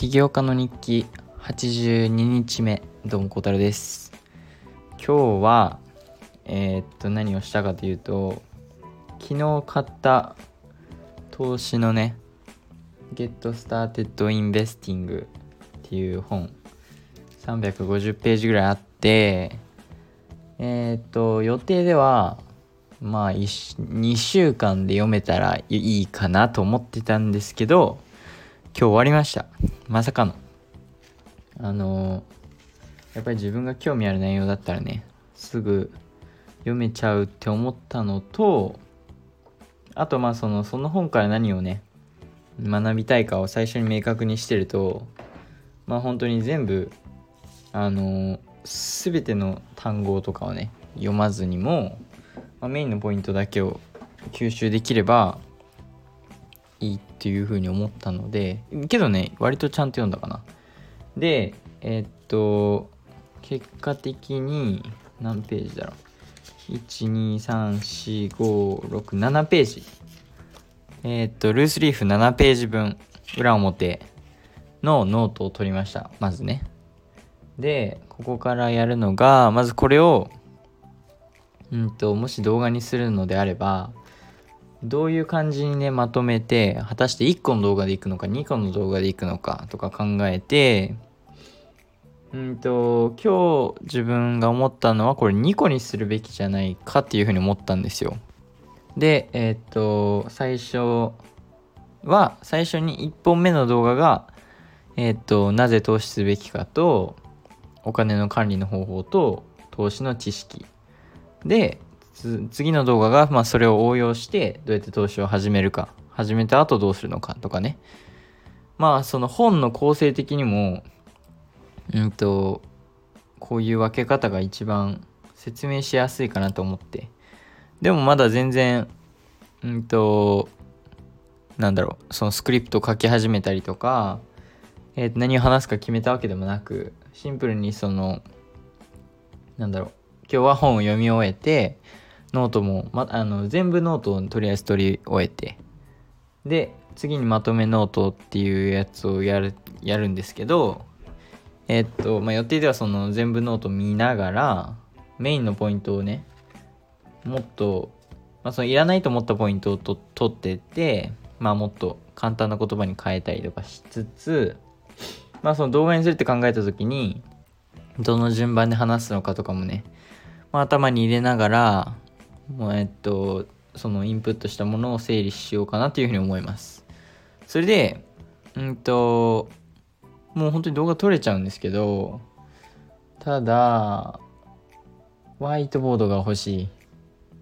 起業家の日記82日目どうも小太郎です。今日はえー、っと何をしたかというと昨日買った投資のね Get Started Investing っていう本350ページぐらいあってえー、っと予定ではまあ2週間で読めたらいいかなと思ってたんですけど今日終わりました。まさかの。あのやっぱり自分が興味ある内容だったらねすぐ読めちゃうって思ったのとあとまあそのその本から何をね学びたいかを最初に明確にしてるとまあ本当に全部あの全ての単語とかをね読まずにも、まあ、メインのポイントだけを吸収できればいいっていうふうに思ったのでけどね割とちゃんと読んだかな。でえー、っと結果的に何ページだろう。1234567ページ。えー、っとルーズリーフ7ページ分裏表のノートを取りました。まずね。でここからやるのがまずこれをうんともし動画にするのであればどういう感じにねまとめて果たして1個の動画でいくのか2個の動画でいくのかとか考えてうんと今日自分が思ったのはこれ2個にするべきじゃないかっていうふうに思ったんですよ。でえっ、と最初は最初に1本目の動画がえっ、となぜ投資すべきかとお金の管理の方法と投資の知識。で次の動画が、まあ、それを応用してどうやって投資を始めるか。始めた後どうするのかとかね。まあその本の構成的にもうんとこういう分け方が一番説明しやすいかなと思って。でもまだ全然うんとなんだろう。そのスクリプト書き始めたりとか、えー、何を話すか決めたわけでもなくシンプルにそのなんだろう。今日は本を読み終えてノートも、ま、あの全部ノートをとりあえず取り終えてで次にまとめノートっていうやつをやるやるんですけどえ、っと、まあ、予定ではその全部ノート見ながらメインのポイントをねもっと、まあ、そのいらないと思ったポイントをと取ってってまあもっと簡単な言葉に変えたりとかしつつまあその動画にするって考えた時にどの順番で話すのかとかもね、まあ、頭に入れながらえっとそのインプットしたものを整理しようかなというふうに思います。それでうんともう本当に動画撮れちゃうんですけどただホワイトボードが欲しい。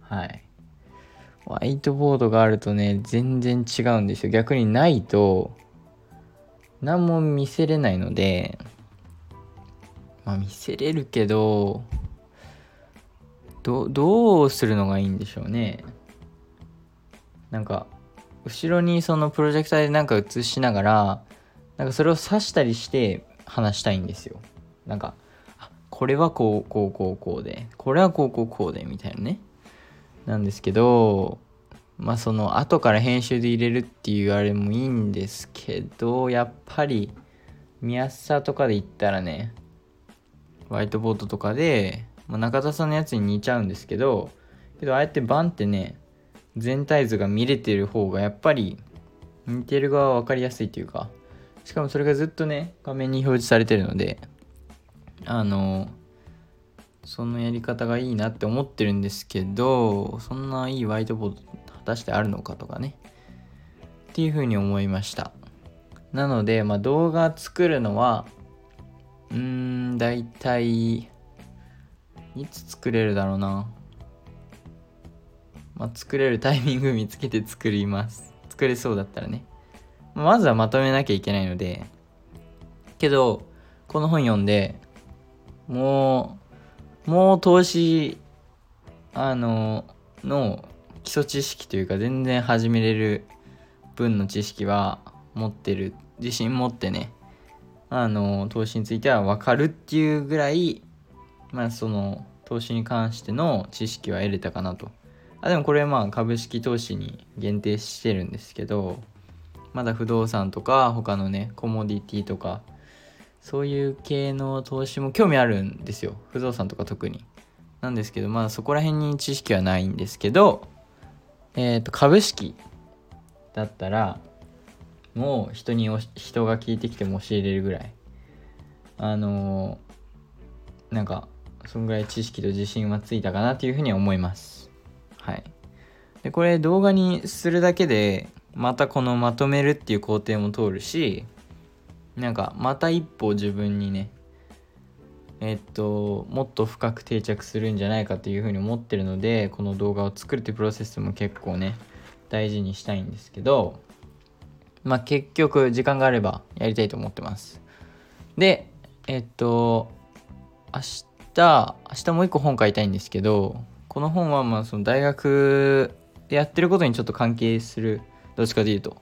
はい。ホワイトボードがあるとね全然違うんですよ。逆にないと何も見せれないのでまあ見せれるけどどどうするのがいいんでしょうね。なんか後ろにそのプロジェクターでなんか映しながらなんかそれを指したりして話したいんですよ。なんかこれはこうこうこうこうでこれはこうこうこうでみたいなね。なんですけどまあその後から編集で入れるっていうあれもいいんですけどやっぱり見やすさとかで言ったらねホワイトボードとかでまあ、中田さんのやつに似ちゃうんですけどけどああやってバンってね全体図が見れてる方がやっぱり似てる側は分かりやすいというかしかもそれがずっとね画面に表示されてるのであのそのやり方がいいなって思ってるんですけどそんないいワイトボード果たしてあるのかとかねっていうふうに思いました。なので、まあ、動画作るのはうーん大体いつ作れるだろうな。まあ、作れるタイミング見つけて作ります。作れそうだったらね。まずはまとめなきゃいけないので。けど、この本読んで、もう、もう投資、あの、の基礎知識というか全然始めれる分の知識は持ってる。自信持ってね、あの、投資については分かるっていうぐらいまあその投資に関しての知識は得れたかなと。あでもこれまあ株式投資に限定してるんですけど、まだ不動産とか他のねコモディティとかそういう系の投資も興味あるんですよ。不動産とか特に。なんですけどまあそこら辺に知識はないんですけどえっ、ー、と株式だったらもう人に人が聞いてきても教えれるぐらい。あのー、なんかそんぐらい知識と自信はついたかなというふうに思います。はい。でこれ動画にするだけでまたこのまとめるっていう工程も通るしなんかまた一歩自分にねえっともっと深く定着するんじゃないかというふうに思ってるのでこの動画を作るっていうプロセスも結構ね大事にしたいんですけどまあ結局時間があればやりたいと思ってます。でえっと明日明日もう一個本書いたいんですけどこの本はまあその大学でやってることにちょっと関係する。どっちかというと。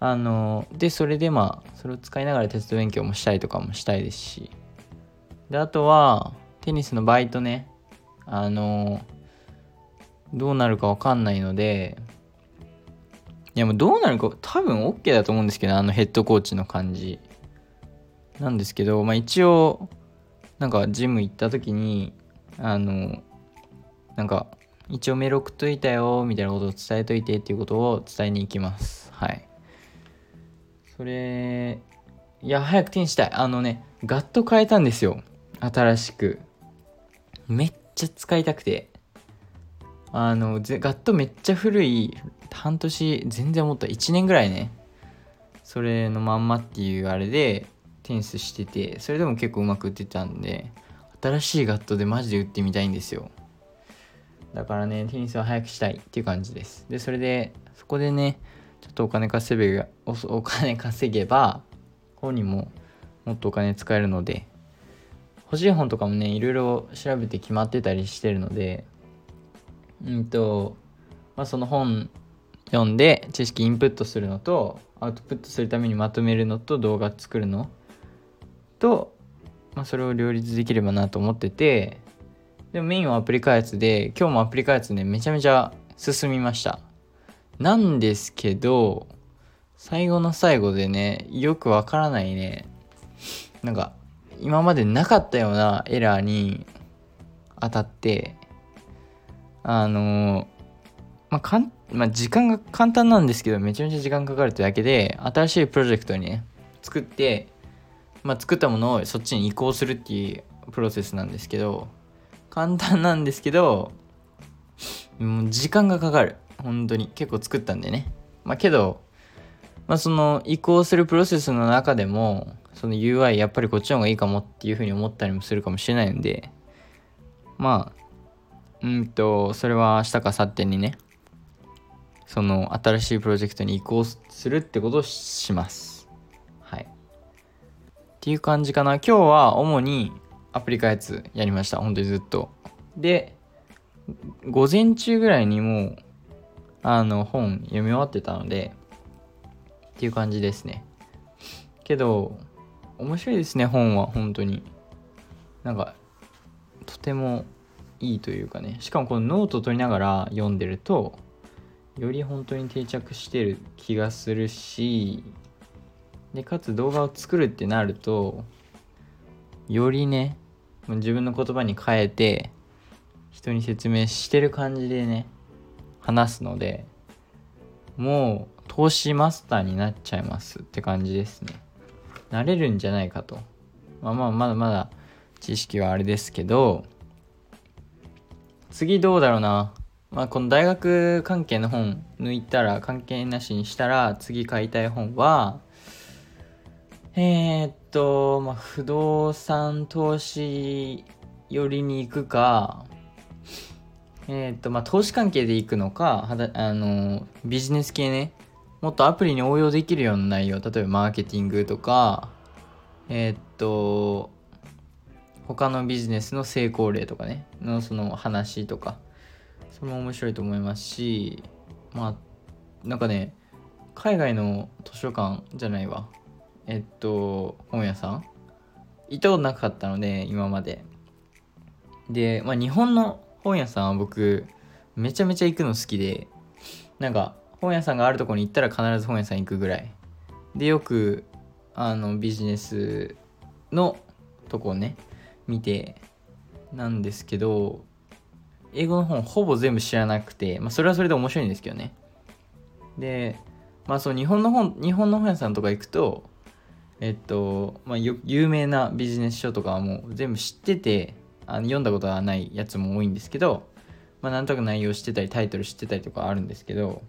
あのでそれでまあそれを使いながらテスト勉強もしたりとかもしたいですし。であとはテニスのバイトね。あのどうなるかわかんないので。いやもうどうなるか多分 OK だと思うんですけどあのヘッドコーチの感じ。なんですけどまあ一応なんかジム行った時にあのなんか一応メール送っといたよみたいなことを伝えといてっていうことを伝えに行きます。はい。それいや早く手にしたい。あのねガット変えたんですよ。新しく。めっちゃ使いたくて。あのガットめっちゃ古い半年全然思った。1年ぐらいね。それのまんまっていうあれでテニスしててそれでも結構うまく打ってたんで新しいガットでマジで打ってみたいんですよだからね、テニスは早くしたいっていう感じです。で、それで、そこでね、ちょっとお金稼げおお金稼げば、本にももっとお金使えるので、欲しい本とかもね、いろいろ調べて決まってたりしてるので、うんと、まあ、その本読んで知識インプットするのと、アウトプットするためにまとめるのと動画作るのと、まあ、それを両立できればなと思ってて、でもメインはアプリ開発で、今日もアプリ開発ね、めちゃめちゃ進みました。なんですけど、最後の最後でね、よくわからないね、なんか、今までなかったようなエラーに当たって、あのまあ、かん、まあ、時間が簡単なんですけど、めちゃめちゃ時間かかるってだけで、新しいプロジェクトにね、作って、まあ、作ったものをそっちに移行するっていうプロセスなんですけど、簡単なんですけど、もう時間がかかる。本当に。結構作ったんでね。まあけど、まあその移行するプロセスの中でも、その UI やっぱりこっちの方がいいかもっていうふうに思ったりもするかもしれないんで、まあ、うんと、それは明日か明後日にね、その新しいプロジェクトに移行するってことをします。っていう感じかな。今日は主にアプリ開発やりました。本当にずっと。で、午前中ぐらいにもう、あの、本読み終わってたので、っていう感じですね。けど、面白いですね、本は、本当に。なんか、とてもいいというかね。しかもこのノート取りながら読んでると、より本当に定着してる気がするし、で、かつ動画を作るってなると、よりね、自分の言葉に変えて人に説明してる感じでね話すのでもう投資マスターになっちゃいますって感じですね。なれるんじゃないかと。まあまあまだまだ知識はあれですけど次どうだろうな。まあこの大学関係の本抜いたら関係なしにしたら次買いたい本はえー、っと、まあ、不動産投資寄りに行くか、えー、っと、まあ、投資関係で行くのか、はだあの、ビジネス系ね、もっとアプリに応用できるような内容、例えばマーケティングとか、えー、っと、他のビジネスの成功例とかね、のその話とか、それも面白いと思いますし、まあ、なんかね、海外の図書館じゃないわ。えっと、本屋さん？行ったことなかったので、今まで。で、まあ、日本の本屋さんは僕、めちゃめちゃ行くの好きで、なんか、本屋さんがあるとこに行ったら必ず本屋さん行くぐらい。でよくあのビジネスのとこをね見てなんですけど英語の本ほぼ全部知らなくて、まあ、それはそれで面白いんですけどね。でまあそう日本の本日本の本屋さんとか行くとえっと、まあ、有名なビジネス書とかはもう全部知っててあの読んだことはないやつも多いんですけど、まあ、なんとなく内容知ってたりタイトル知ってたりとかあるんですけど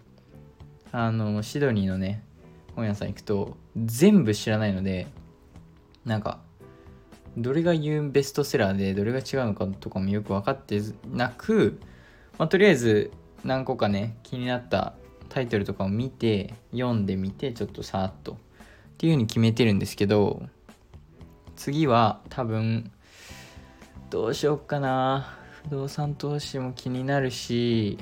あのシドニーのね本屋さん行くと全部知らないのでなんかどれが言うベストセラーでどれが違うのかとかもよく分かってなく、まあ、とりあえず何個かね気になったタイトルとかを見て読んでみてちょっとさーっとっていう風に決めてるんですけど次は多分どうしよっかな。不動産投資も気になるし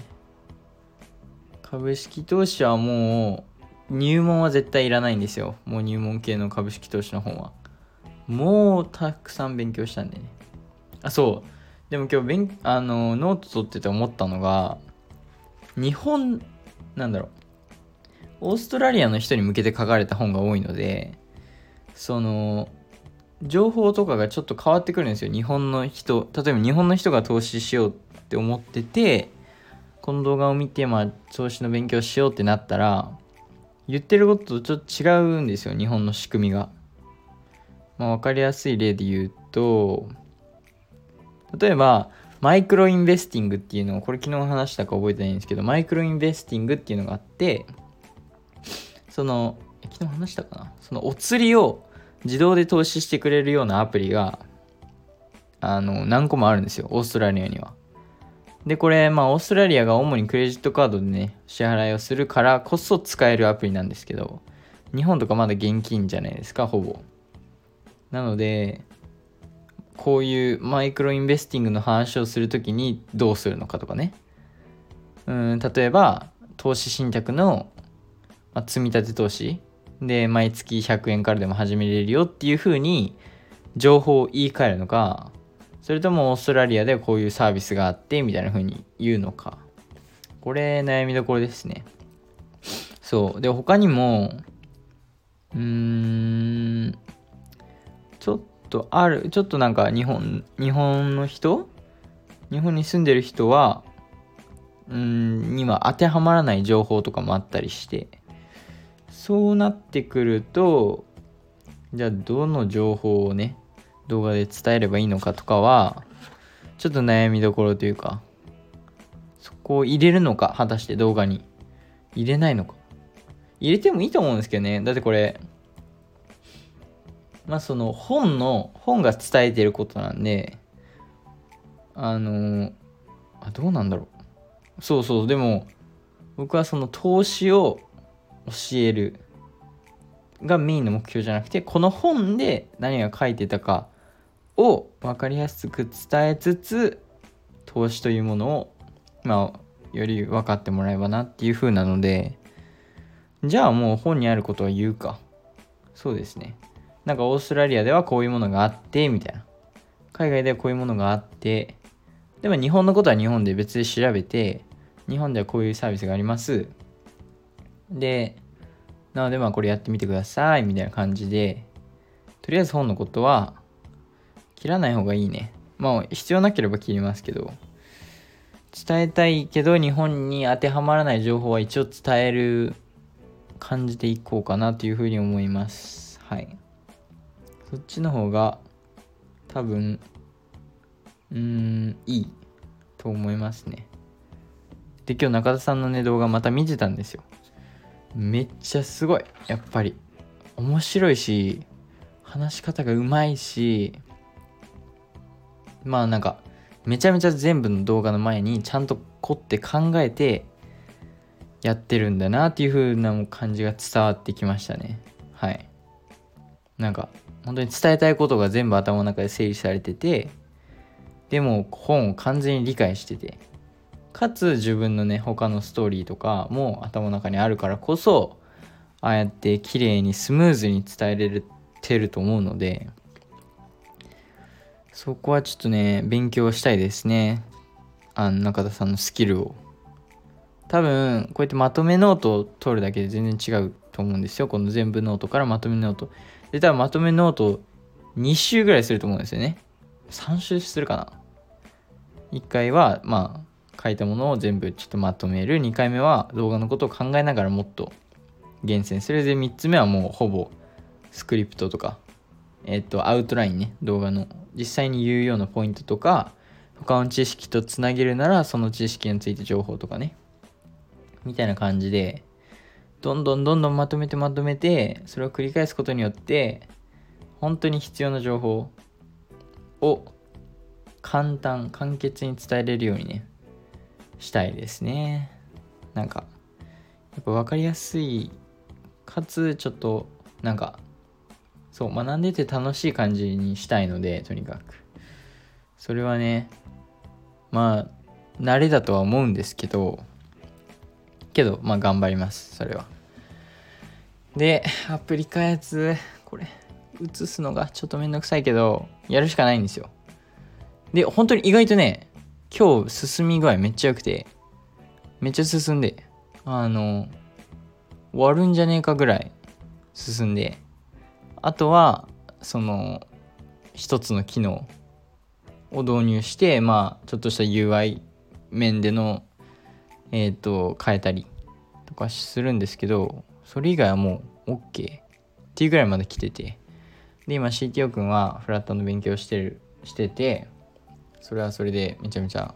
株式投資はもう入門は絶対いらないんですよ。もう入門系の株式投資の本は。もうたくさん勉強したんでね。あそう。でも今日勉あのノート取ってて思ったのが日本なんだろう。オーストラリアの人に向けて書かれた本が多いのでその情報とかがちょっと変わってくるんですよ日本の人例えば日本の人が投資しようって思っててこの動画を見てまあ投資の勉強しようってなったら言ってることとちょっと違うんですよ日本の仕組みが。まあ、分かりやすい例で言うと例えばマイクロインベスティングっていうのをこれ昨日話したか覚えてないんですけどマイクロインベスティングっていうのがあってその昨日話したかな？そのお釣りを自動で投資してくれるようなアプリがあの何個もあるんですよオーストラリアには。でこれまあオーストラリアが主にクレジットカードでね支払いをするからこそ使えるアプリなんですけど日本とかまだ現金じゃないですかほぼ。なのでこういうマイクロインベスティングの話をするときにどうするのかとかね。うん例えば投資信託の、まあ、積み立て投資。で毎月100円からでも始めれるよっていうふうに情報を言い換えるのかそれともオーストラリアでこういうサービスがあってみたいな風に言うのか。これ悩みどころですね。そう。で他にもうーんちょっとあるちょっとなんか日本日本の人？日本に住んでる人はうんには当てはまらない情報とかもあったりして。そうなってくるとじゃあどの情報をね動画で伝えればいいのかとかはちょっと悩みどころというかそこを入れるのか果たして動画に。入れないのか。入れてもいいと思うんですけどね。だってこれまあその本の本が伝えてることなんであのあどうなんだろう。そうそう。でも僕はその投資を教えるがメインの目標じゃなくてこの本で何が書いてたかを分かりやすく伝えつつ投資というものをまあより分かってもらえばなっていう風なのでじゃあもう本にあることは言うかそうですねなんかオーストラリアではこういうものがあって、みたいな。海外ではこういうものがあって、でも日本のことは日本で別で調べて、日本ではこういうサービスがあります。で、なのでまあこれやってみてください、みたいな感じで、とりあえず本のことは切らない方がいいね。まあ必要なければ切りますけど、伝えたいけど日本に当てはまらない情報は一応伝える感じでいこうかなというふうに思います。はい。そっちの方が多分うーんいいと思いますねで今日中田さんのね動画また見てたんですよめっちゃすごい。やっぱり。面白いし話し方がうまいしまあなんかめちゃめちゃ全部の動画の前にちゃんと凝って考えてやってるんだなっていう風な感じが伝わってきましたね。はい。なんか本当に伝えたいことが全部頭の中で整理されててでも本を完全に理解してて。かつ自分のね他のストーリーとかも頭の中にあるからこそああやって綺麗にスムーズに伝えれてると思うのでそこはちょっとね勉強したいですね。あの中田さんのスキルを。多分こうやってまとめノートを取るだけで全然違うと思うんですよ。この全部ノートからまとめノート。で多分まとめノート2周ぐらいすると思うんですよね。3週するかな。1回はまあ書いたものを全部ちょっとまとめる。2回目は動画のことを考えながらもっと厳選する。で3つ目はもうほぼスクリプトとかえっとアウトラインね。動画の実際に言うようなポイントとか他の知識とつなげるならその知識について情報とかね。みたいな感じでどんどんどんどんまとめてまとめてそれを繰り返すことによって本当に必要な情報を簡単簡潔に伝えれるようにねしたいですね。なんかやっぱ分かりやすいかつちょっとなんかそう学んでて楽しい感じにしたいのでとにかく。それはねまあ慣れだとは思うんですけどけどまあ頑張りますそれは。でアプリ開発これ映すのがちょっとめんどくさいけどやるしかないんですよ。で本当に意外とね今日進み具合めっちゃ良くてめっちゃ進んであの終わるんじゃねえかぐらい進んであとはその一つの機能を導入してまあちょっとした UI 面でのえっ、ー、と変えたりとかするんですけどそれ以外はもう OK っていうぐらいまで来てて。で今 CTO 君はフラットの勉強してるしててそれはそれでめちゃめちゃ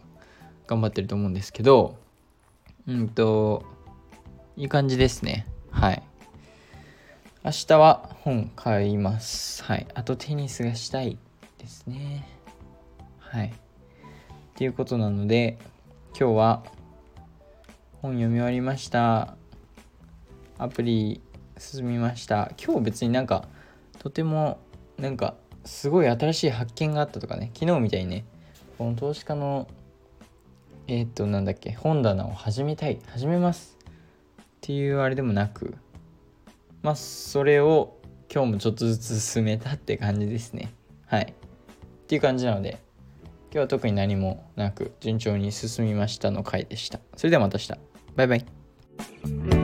頑張ってると思うんですけどうんといい感じですね。はい。明日は本買います。はい。あとテニスがしたいですね。はい。っていうことなので今日は本読み終わりました。アプリ進みました。今日別になんかとてもなんかすごい新しい発見があったとかね昨日みたいにねこの投資家のえっ、となんだっけ本棚を始めたい始めますっていうあれでもなくまあそれを今日もちょっとずつ進めたって感じですね。はい。っていう感じなので今日は特に何もなく順調に進みましたの回でした。それではまた明日。バイバイ。